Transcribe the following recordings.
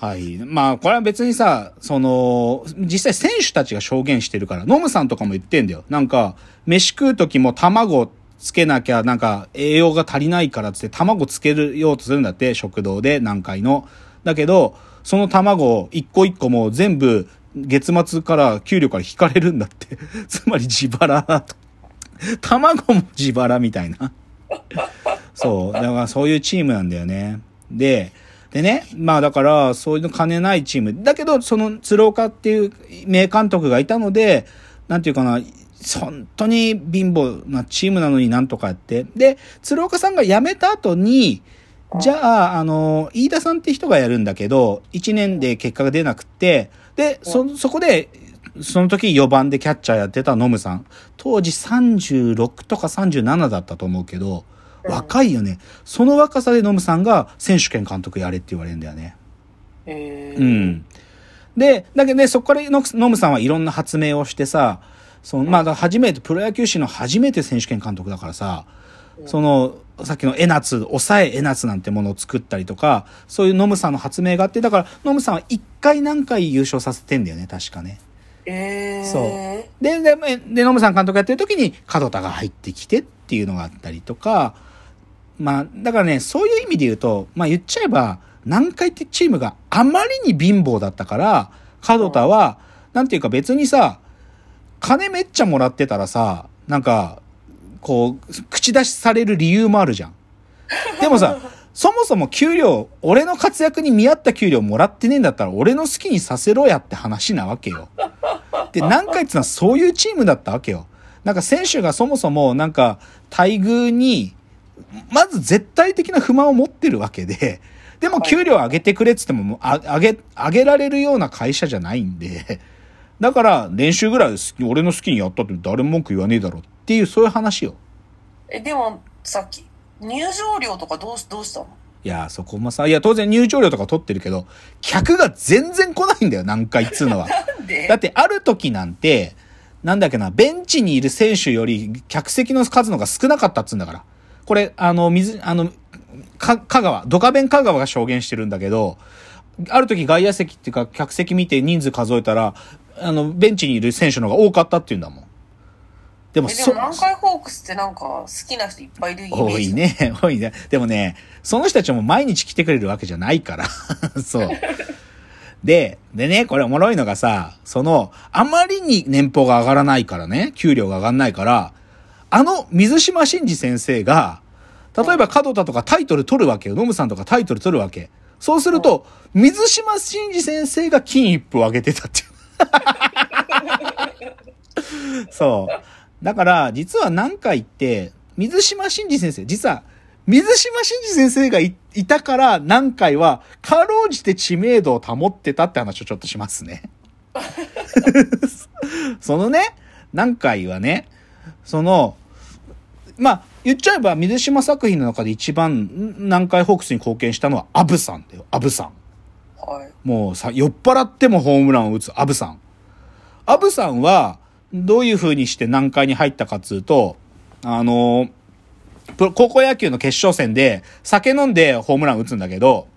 はい。まあ、これは別にさ、その、実際選手たちが証言してるから、ノムさんとかも言ってんだよ。なんか、飯食う時も卵つけなきゃ、なんか、栄養が足りないからって、卵つけるようとするんだって、食堂で、何回の。だけど、その卵を一個一個も全部、月末から給料から引かれるんだって。つまり自腹。卵も自腹みたいな。そう。だからそういうチームなんだよね。で、でね、まあだから、そういうの金ないチーム。だけど、その鶴岡っていう名監督がいたので、なんていうかな、本当に貧乏なチームなのになんとかやって。で、鶴岡さんが辞めた後に、じゃあ、あの、飯田さんって人がやるんだけど、1年で結果が出なくて、で、そ、そこで、その時4番でキャッチャーやってたノムさん。当時36とか37だったと思うけど、若いよね。その若さでノムさんが選手権監督やれって言われるんだよね。えー、うん。で、だけどね、そこからノノムさんはいろんな発明をしてさ、その、まあ、初めて、プロ野球史の初めて選手権監督だからさ、その、さっきの江夏、抑え江夏なんてものを作ったりとか、そういうノムさんの発明があって、だから、ノムさんは一回何回優勝させてんだよね、確かね。えー、そうで、で、ででノムさん監督やってる時に、門田が入ってきてっていうのがあったりとか、まあ、だからね、そういう意味で言うと、まあ言っちゃえば、南海ってチームがあまりに貧乏だったから、門田は、なんていうか別にさ、金めっちゃもらってたらさ、なんか、こう、口出しされる理由もあるじゃん。でもさ、そもそも給料、俺の活躍に見合った給料もらってねえんだったら、俺の好きにさせろやって話なわけよ。で、南海ってのはそういうチームだったわけよ。なんか選手がそもそもなんか待遇に、まず絶対的な不満を持ってるわけで、でも給料上げてくれっつってももうあ上げ、上げられるような会社じゃないんで、だから練習ぐらい俺の好きにやったって誰も文句言わねえだろっていうそういう話よ。え、でも、さっき、入場料とかどうし、どうしたの？いや、そこもさ、いや、当然入場料とか取ってるけど、客が全然来ないんだよ、南海っつうのは。なんで？だってある時なんて、なんだっけな、ベンチにいる選手より客席の数のが少なかったっつうんだから。これ、あの、水、あの、か、香川、ドカベン香川が証言してるんだけど、ある時外野席っていうか客席見て人数数えたら、あの、ベンチにいる選手の方が多かったっていうんだもん。でも、え、でも南海ホークスってなんか好きな人いっぱいいるイメージ。多い。ね、多いね。でもね、その人たちも毎日来てくれるわけじゃないから。そう。で、でね、これおもろいのがさ、その、あまりに年俸が上がらないからね、給料が上がんないから、あの水島真司先生が、例えば門田とかタイトル取るわけよ。ノムさんとかタイトル取るわけ。そうすると、水島真司先生が金一封を上げてたっていう。そう。だから、実は何回って、水島真司先生、実は、水島真司先生がいいたから、何回は、かろうじて知名度を保ってたって話をちょっとしますね。そのね、何回はね、その、まあ、言っちゃえば、水島作品の中で一番、南海ホークスに貢献したのは、アブさんだよ、アブさん。はい。もうさ、酔っ払ってもホームランを打つアブさん。アブさんは、どういう風にして南海に入ったかっつうと、あの、高校野球の決勝戦で酒飲んでホームラン打つんだけど、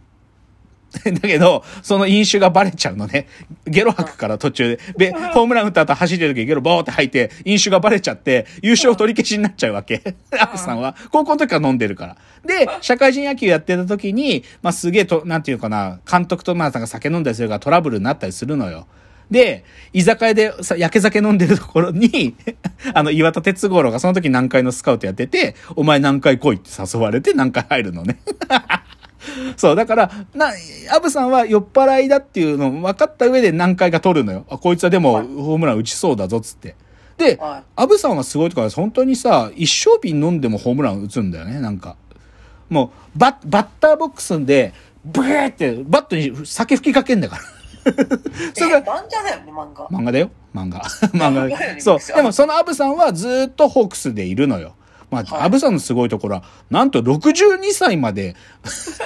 だけど、その飲酒がバレちゃうのね。ゲロ吐くから途中で。で、ホームラン打った後走ってる時ゲロボーって吐いて、飲酒がバレちゃって、優勝取り消しになっちゃうわけ。アブさんは。高校の時から飲んでるから。で、社会人野球やってた時に、まあ、すげえと、なんていうかな、監督とまあ、酒飲んだりするからトラブルになったりするのよ。で、居酒屋でさ、焼け酒飲んでるところに、あの、岩田哲五郎がその時南海のスカウトやってて、お前南海来いって誘われて南海入るのね。そう、だから、な、アブさんは酔っ払いだっていうの分かった上で南海が取るのよ。あ、こいつはでも、はいホームラン打ちそうだぞ、つって。で、はいアブさんはすごいとか、本当にさ、一升瓶飲んでもホームラン打つんだよね、なんか。もう、バッ、バッターボックスで、ブーって、バットに酒吹きかけんだから。それえ、が、漫画だよね、漫画。漫画だよ漫画。漫 漫画そう。あでもそのアブさんはずーっとホークスでいるのよ。まあ、はいアブさんのすごいところは、なんと62歳まで、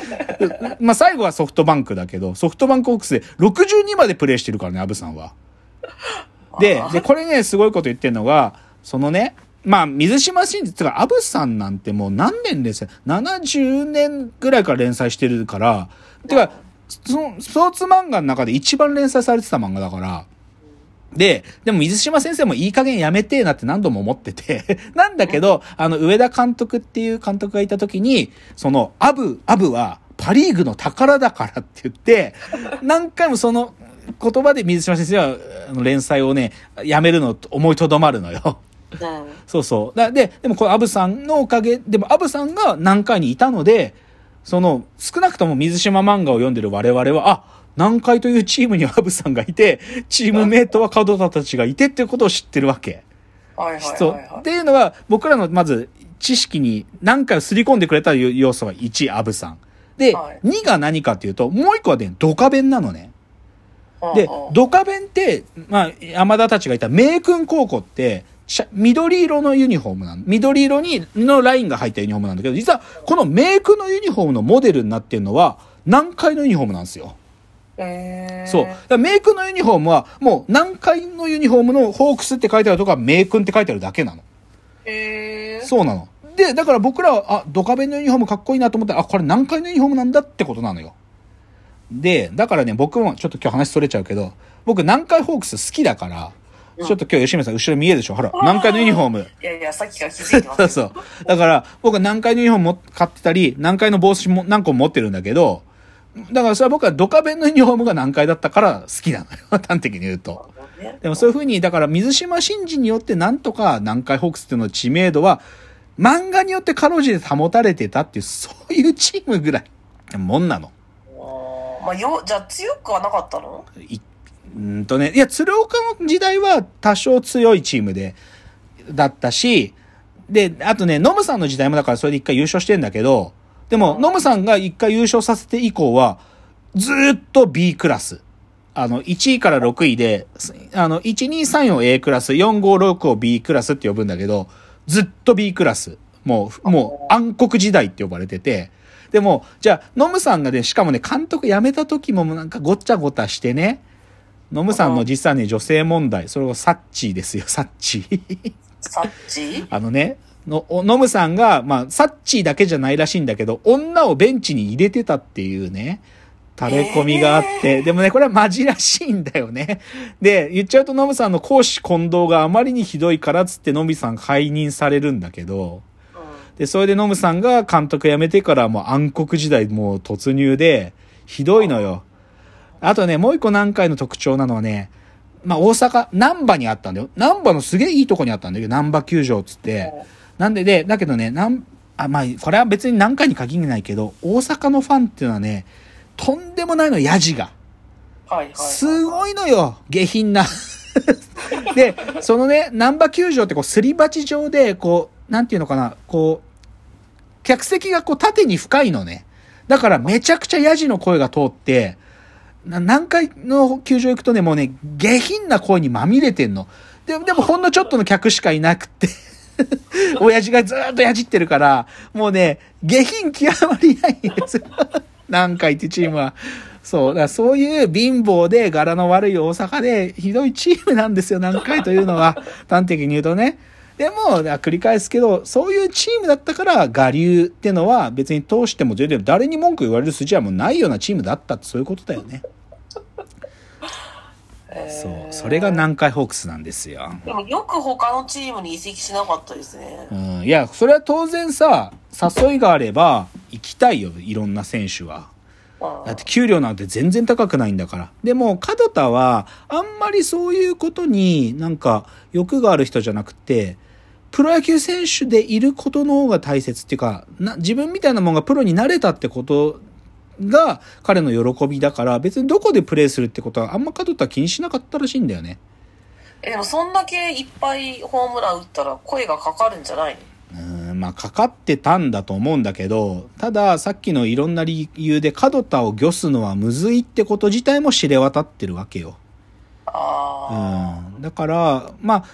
まあ最後はソフトバンクだけど、ソフトバンクホークスで62までプレーしてるからね、アブさんは。でで、これね、すごいこと言ってるのが、そのね、まあ、水島真司、つか、アブさんなんてもう何年ですよ。70年ぐらいから連載してるから、てか、その、スポーツ漫画の中で一番連載されてた漫画だから、で、でも水島先生もいい加減やめてえなって何度も思ってて、なんだけど、あの、上田監督っていう監督がいた時に、その、アブ、アブはパリーグの宝だからって言って、何回もその言葉で水島先生はあの連載をね、やめるの思いとどまるのよ。うん。そうそう。だで、でもこのアブさんのおかげ、でもアブさんが南海にいたので、その、少なくとも水島漫画を読んでる我々は、あ、南海というチームにはアブさんがいて、チームメイトは角田たちがいてっていうことを知ってるわけ。はいはいそう。はいはい。っていうのは、僕らのまず、知識に何回すり込んでくれた要素は1、アブさん。で、はい2が何かっていうと、もう1個はね、ドカベンなのね。でドカベンって、まあ、山田たちがいた名君高校って、緑色のユニフォームなの。緑色に、のラインが入ったユニフォームなんだけど、実は、この名君のユニフォームのモデルになってるのは、南海のユニフォームなんですよ。そう。だから名君のユニフォームは、もう南海のユニフォームのホークスって書いてあるとこは名君って書いてあるだけなの。へーそうなの。で、だから僕らは、あ、ドカベンのユニフォームかっこいいなと思ったら、あ、これ南海のユニフォームなんだってことなのよ。で、だからね、僕もちょっと今日話それちゃうけど、僕南海ホークス好きだから、うんちょっと今日吉村さん後ろ見えるでしょ？ほら、南海のユニフォーム。いやいや、さっきから気づいてます。そうそう。だから、僕は南海のユニフォームも買ってたり、南海の帽子も何個も持ってるんだけど、だからそれは僕はドカベンのユニフォームが南海だったから好きなのよ。端的に言うと。ねでもそういうふうに、だから水島新司によってなんとか南海ホークスっていうの知名度は、漫画によってかろうじて保たれてたっていう、そういうチームぐらい、もんなの。まあ、よ、じゃあ強くはなかったの？いうーんとね、いや、鶴岡の時代は多少強いチームで、だったし、で、あとね、ノムさんの時代もだからそれで一回優勝してんだけど、でも、ノムさんが一回優勝させて以降は、ずーっと B クラス。あの、1位から6位で、あの、1、2、3を A クラス、4、5、6を B クラスって呼ぶんだけど、ずっと B クラス。もう、もう暗黒時代って呼ばれてて、でも、じゃあ、ノムさんがね、しかもね、監督辞めた時もなんかごっちゃごたしてね、ノムさんの実際に女性問題、それをサッチーですよ、サッチー。サッチ あのね、の、おノムさんが、まあ、サッチーだけじゃないらしいんだけど、女をベンチに入れてたっていうね、垂れ込みがあって、でもね、これはマジらしいんだよね。で、言っちゃうとノムさんの公私混同があまりにひどいからっつってノムさん解任されるんだけど、うんで、それでノムさんが監督辞めてからもう暗黒時代もう突入で、ひどいのよ。あとね、もう一個南海の特徴なのはね、まあ大阪、南波にあったんだよ。南波のすげえいいとこにあったんだけど、南波球場っつって。なんでで、だけどね、なん、あ、まあ、これは別に南海に限らないけど、大阪のファンっていうのはね、とんでもないの、ヤジが。はいはい。すごいのよ、下品な。で、そのね、南波球場ってこう、すり鉢状で、こう、なんていうのかな、こう、客席がこう、縦に深いのね。だからめちゃくちゃヤジの声が通って、な何回の球場行くとね、もうね、下品な声にまみれてんの。ででもほんのちょっとの客しかいなくて、親父がずっとやじってるから、もうね、下品極まりないんですよ。南海ってチームは。そう、だからそういう貧乏で柄の悪い大阪でひどいチームなんですよ、南海というのは。端的に言うとね。でも、繰り返すけど、そういうチームだったから、我流ってのは別に通しても全然誰に文句言われる筋はもうないようなチームだったってそういうことだよね。そう。それが南海ホークスなんですよ。でもよく他のチームに移籍しなかったですね。うん。いや、それは当然さ、誘いがあれば行きたいよ、いろんな選手は。うんだって給料なんて全然高くないんだから。でも、門田は、あんまりそういうことになんか欲がある人じゃなくて、プロ野球選手でいることの方が大切っていうか、な自分みたいなもんがプロになれたってことが彼の喜びだから、別にどこでプレーするってことはあんま門田は気にしなかったらしいんだよね。え、でもそんだけいっぱいホームラン打ったら声がかかるんじゃないの？うんまあ、かかってたんだと思うんだけど、ただ、さっきのいろんな理由で、門田を御すのはむずいってこと自体も知れ渡ってるわけよ。あうん。だから、まあ、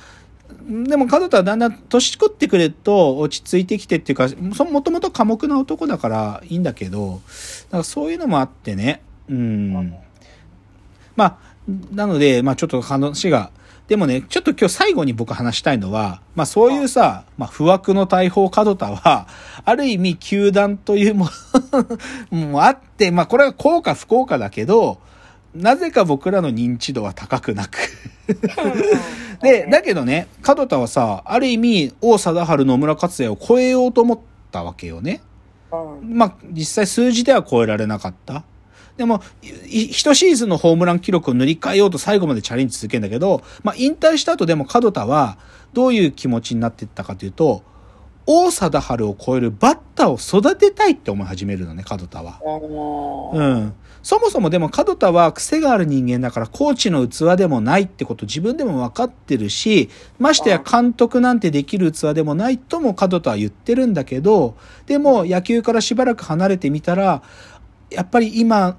でも門田はだんだん年取ってくれると落ち着いてきてっていうか、そもともと寡黙な男だからいいんだけど、だからそういうのもあってね、うん。まあ、なので、まあちょっと話がでもね、ちょっと今日最後に僕話したいのは、まあそういうさ、まあ不惑の大砲角田は、ある意味球団というもの もあって、まあこれは効果不効果だけど、なぜか僕らの認知度は高くなくで、だけどね、角田はさ、ある意味、王貞治野村克也を超えようと思ったわけよね。うん。まあ、実際数字では超えられなかった。でも、い一シーズンのホームラン記録を塗り替えようと最後までチャレンジ続けるんだけど、まあ、引退した後でも角田は、どういう気持ちになっていったかというと、王貞治を超えるバッターを育てたいって思い始めるのね、角田は。う。うんん。そもそもでも角田は癖がある人間だからコーチの器でもないってこと自分でも分かってるし、ましてや監督なんてできる器でもないとも角田は言ってるんだけど、でも野球からしばらく離れてみたら、やっぱり今、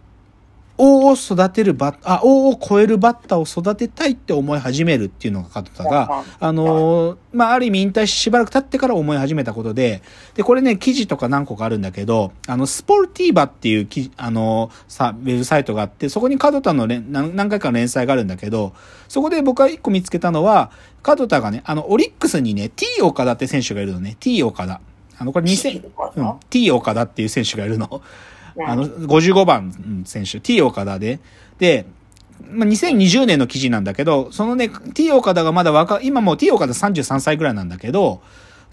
王を育てるバッ、あ、王を超えるバッターを育てたいって思い始めるっていうのが角田が、あのーまあ、ある意味引退ししばらく経ってから思い始めたことで、で、これね、記事とか何個かあるんだけど、あの、スポルティーバっていう記、あのーさ、ウェブサイトがあって、そこに角田の連何何回かの連載があるんだけど、そこで僕が一個見つけたのは、角田がね、あの、オリックスにね、T 岡田って選手がいるのね、T 岡田。あの、これ2000、うん、T 岡田っていう選手がいるの。あの、55番選手、T 岡田で。で、まあ、2020年の記事なんだけど、そのね、T 岡田がまだ若、今もう T 岡田33歳ぐらいなんだけど、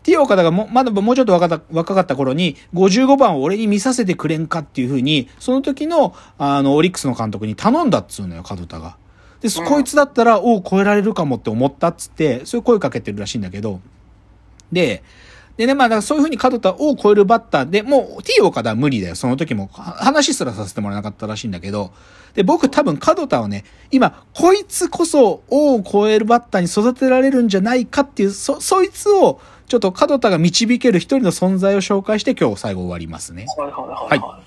T 岡田がもまだもうちょっと若かった若かった頃に、55番を俺に見させてくれんかっていうふうに、その時の、あの、オリックスの監督に頼んだっつうのよ、角田が。で、そうんこいつだったら、おう、超えられるかもって思ったっつって、そういう声かけてるらしいんだけど、で、でね、まあ、だからそういうふうに角田を超えるバッターで、もう T 岡田は無理だよ。その時もは話すらさせてもらえなかったらしいんだけど、で、僕多分角田はね、今、こいつこそ王を超えるバッターに育てられるんじゃないかっていう、そ、そいつを、ちょっと角田が導ける一人の存在を紹介して今日最後終わりますね。はい。